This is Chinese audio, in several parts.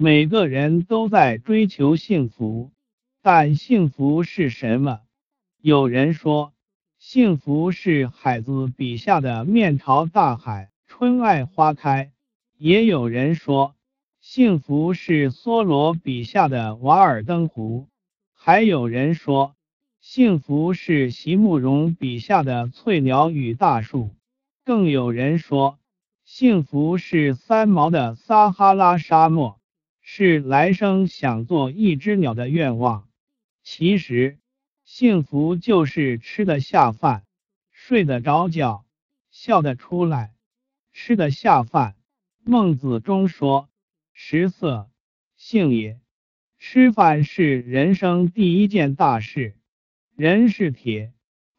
每个人都在追求幸福，但幸福是什么？有人说，幸福是海子笔下的面朝大海，春爱花开；也有人说，幸福是梭罗笔下的瓦尔登湖；还有人说，幸福是席慕容笔下的翠鸟与大树；更有人说，幸福是三毛的撒哈拉沙漠，是来生想做一只鸟的愿望。其实。幸福就是吃得下饭，睡得着觉，笑得出来。吃得下饭，孟子中说：“食色，性也。”吃饭是人生第一件大事。人是铁，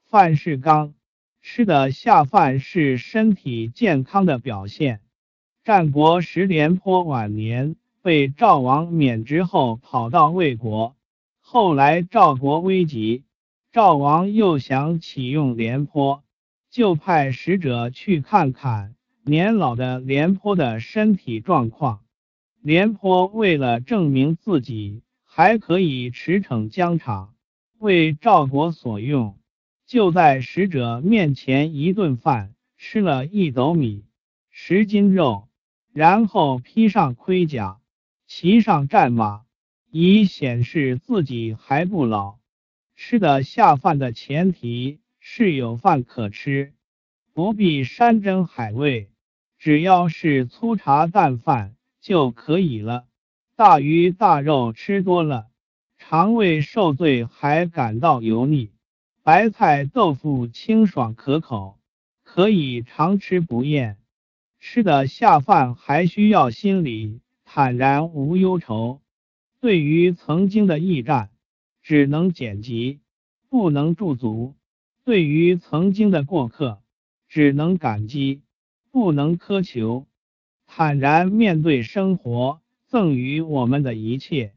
饭是钢，吃得下饭是身体健康的表现。战国时，廉颇晚年被赵王免职后，跑到魏国。后来赵国危急，赵王又想启用廉颇，就派使者去看看年老的廉颇的身体状况。廉颇为了证明自己还可以驰骋疆场，为赵国所用，就在使者面前一顿饭吃了一斗米、十斤肉，然后披上盔甲，骑上战马。以显示自己还不老，吃得下饭的前提是有饭可吃，不必山珍海味，只要是粗茶淡饭就可以了。大鱼大肉吃多了，肠胃受罪还感到油腻。白菜豆腐清爽可口，可以常吃不厌。吃得下饭还需要心理坦然无忧愁。对于曾经的驿站，只能剪辑，不能驻足；对于曾经的过客，只能感激，不能苛求。坦然面对生活赠予我们的一切。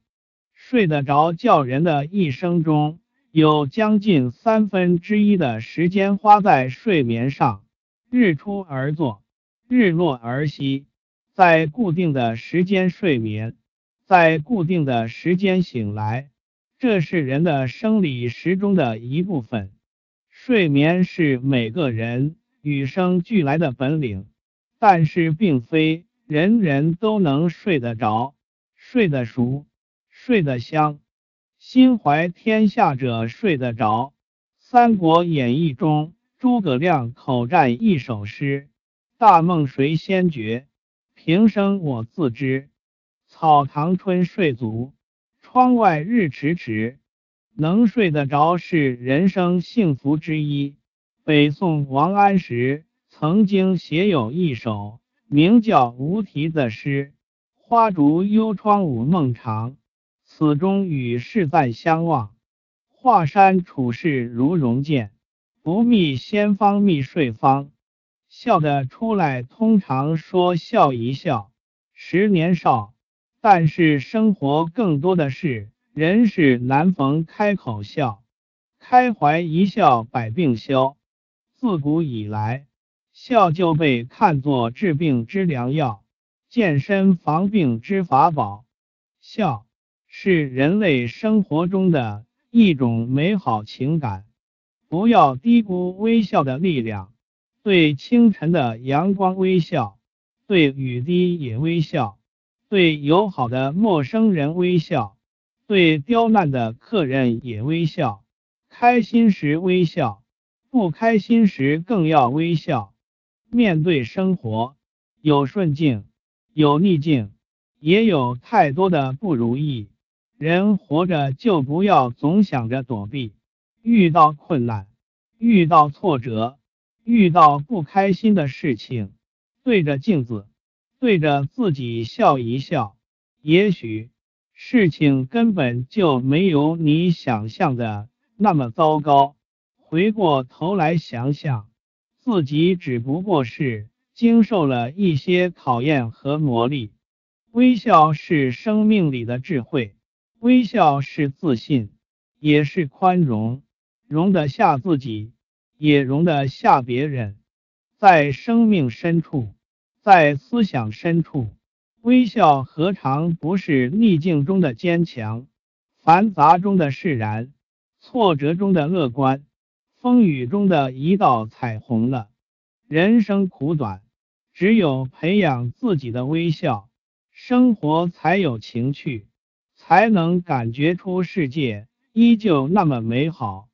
睡得着觉人的一生中，有将近三分之一的时间花在睡眠上。日出而作，日落而息，在固定的时间睡眠。在固定的时间醒来，这是人的生理时钟的一部分。睡眠是每个人与生俱来的本领，但是并非人人都能睡得着、睡得熟、睡得香。心怀天下者睡得着。《三国演义》中，诸葛亮口占一首诗：“大梦谁先觉？平生我自知。”草堂春睡足，窗外日迟迟。能睡得着是人生幸福之一。北宋王安石曾经写有一首名叫《无题》的诗：“花烛幽窗午梦长，此中与世暂相忘。华山处士如容见，不觅仙方觅睡方。”笑得出来，通常说笑一笑，十年少。但是生活更多的是人事难逢开口笑，开怀一笑百病消。自古以来，笑就被看作治病之良药，健身防病之法宝。笑是人类生活中的一种美好情感，不要低估微笑的力量。对清晨的阳光微笑，对雨滴也微笑。对友好的陌生人微笑，对刁难的客人也微笑。开心时微笑，不开心时更要微笑。面对生活，有顺境，有逆境，也有太多的不如意。人活着就不要总想着躲避。遇到困难，遇到挫折，遇到不开心的事情，对着镜子。对着自己笑一笑，也许事情根本就没有你想象的那么糟糕。回过头来想想，自己只不过是经受了一些考验和磨砺。微笑是生命里的智慧，微笑是自信，也是宽容，容得下自己，也容得下别人。在生命深处。在思想深处，微笑何尝不是逆境中的坚强，繁杂中的释然，挫折中的乐观，风雨中的一道彩虹了？人生苦短，只有培养自己的微笑，生活才有情趣，才能感觉出世界依旧那么美好。